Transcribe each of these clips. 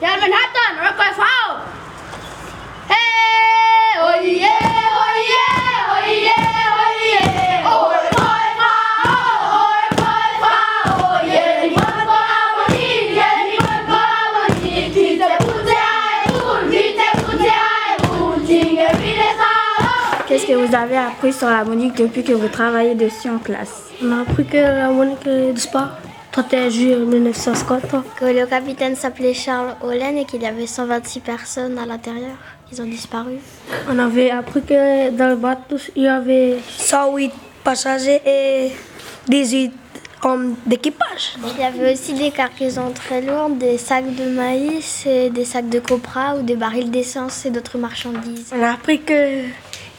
Request foul! Hey! Oh yeah, oh yeah, oh yeah, oh! Oh! Oh! Oh ni man ni man. Tite tite tinge. Qu'est-ce que vous avez appris sur la Monique depuis que vous travaillez dessus en classe? On a appris que la Monique est. 31 juillet 1950. Que le capitaine s'appelait Charles Hollen et qu'il y avait 126 personnes à l'intérieur. Ils ont disparu. On avait appris que dans le bateau, il y avait 108 passagers et 18 hommes d'équipage. Il y avait aussi des cargaisons très lourdes, des sacs de maïs et des sacs de copra ou des barils d'essence et d'autres marchandises. On a appris que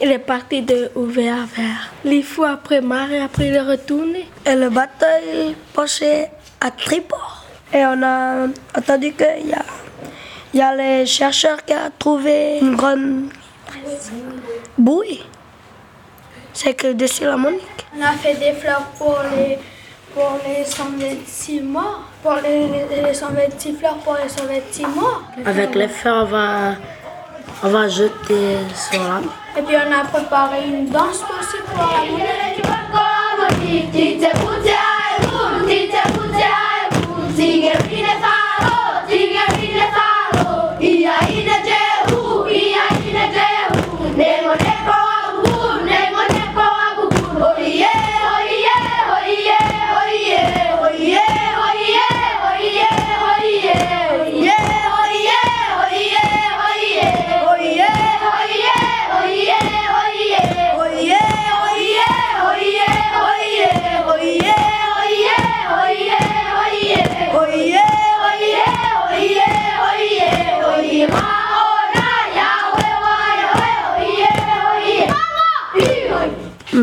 il est parti de Ouvert vers les fous après marée, après il est retourné. Et le bateau est penché à tribord. Et on a entendu qu'il y a, il y a les chercheurs qui ont trouvé une grande bouée. C'est que dessus la Monique. On a fait des fleurs pour les, pour les 126 morts. Pour les, les, les 126 fleurs pour les 126 morts. Avec les fleurs, on va, on va jeter sur la Et puis on a préparé une danse aussi pour la monnaie.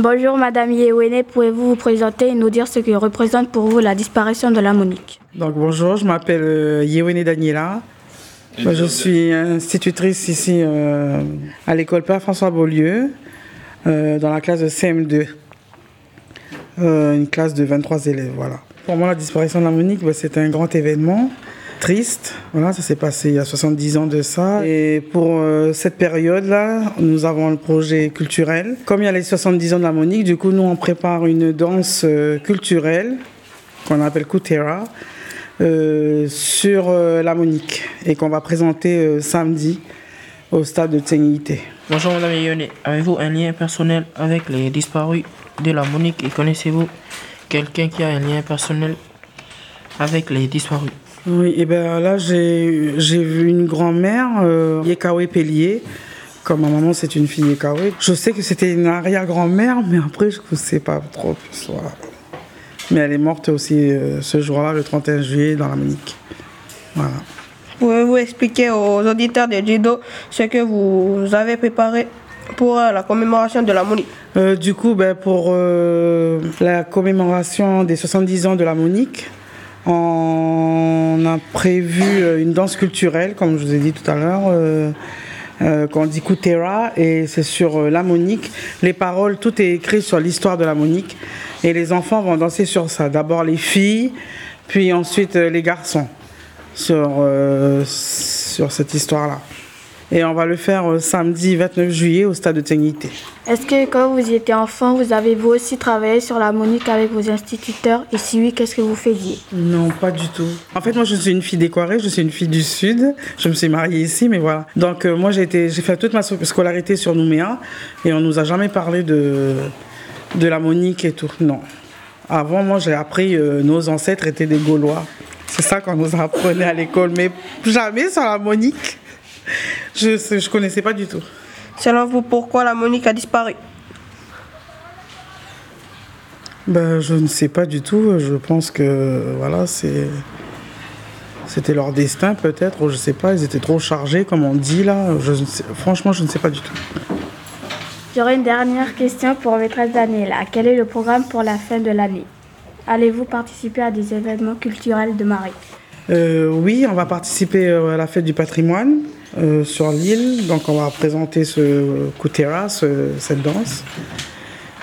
Bonjour Madame Yewene, pouvez-vous vous présenter et nous dire ce que représente pour vous la disparition de la Monique Donc bonjour, je m'appelle euh, Yewene Daniela. Moi, je suis institutrice ici euh, à l'école Père François Beaulieu, euh, dans la classe de CM2. Euh, une classe de 23 élèves, voilà. Pour moi, la disparition de la Monique, bah, c'est un grand événement, triste. Voilà, ça s'est passé il y a 70 ans de ça. Et pour euh, cette période-là, nous avons le projet culturel. Comme il y a les 70 ans de la Monique, du coup, nous, on prépare une danse euh, culturelle qu'on appelle Kutera. euh, sur euh, la Monique et qu'on va présenter samedi au stade de Tsénité. Bonjour Madame Yone, avez-vous un lien personnel avec les disparus de la Monique et connaissez-vous quelqu'un qui a un lien personnel avec les disparus? Oui, et ben là j'ai vu une grand-mère, euh, Yekawe Pellier. Comme ma maman c'est une fille Yekawe. Je sais que c'était une arrière-grand-mère, mais après je ne sais pas trop plus. Voilà. Mais elle est morte aussi euh, ce jour-là, le 31 juillet, dans la Monique. Voilà. Pouvez-vous expliquer aux auditeurs de judo ce que vous avez préparé pour euh, la commémoration de la Monique? Euh, du coup, ben, pour la commémoration des 70 ans de la Monique, on a prévu euh, une danse culturelle, comme je vous ai dit tout à l'heure, euh, euh, qu'on dit Kutera, et c'est sur la Monique. Les paroles, tout est écrit sur l'histoire de la Monique, et les enfants vont danser sur ça. D'abord les filles, puis ensuite les garçons, sur cette histoire-là. Et on va le faire euh, samedi 29 juillet au stade de Ténité. Est-ce que quand vous étiez enfant, vous avez vous aussi travaillé sur la Monique avec vos instituteurs? Et si oui, qu'est-ce que vous faisiez? Non, pas du tout. En fait, moi, je suis une fille décorée, je suis une fille du Sud. Je me suis mariée ici, mais voilà. Donc, euh, moi, j'ai fait toute ma scolarité sur Nouméa et on nous a jamais parlé de, de la Monique et tout. Non. Avant, moi, j'ai appris euh, nos ancêtres étaient des Gaulois. C'est ça qu'on nous apprenait à l'école, mais jamais sur la Monique. Je ne connaissais pas du tout. Selon vous, pourquoi la Monique a disparu? Ben, je ne sais pas du tout. Je pense que voilà, c'est c'était leur destin peut-être, ou je sais pas. Ils étaient trop chargés, comme on dit là. Je ne sais- franchement, je ne sais pas du tout. J'aurais une dernière question pour maîtresse Daniela. Quel est le programme pour la fin de l'année? Allez-vous participer à des événements culturels de Marie Euh, oui, on va participer euh, à la fête du patrimoine euh, sur l'île. Donc, on va présenter ce Kutera, ce- cette danse.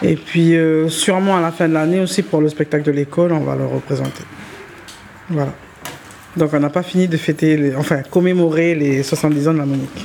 Et puis, euh, sûrement à la fin de l'année aussi, pour le spectacle de l'école, on va le représenter. Voilà. Donc on n'a pas fini de fêter, les- enfin commémorer les 70 ans de la Monique.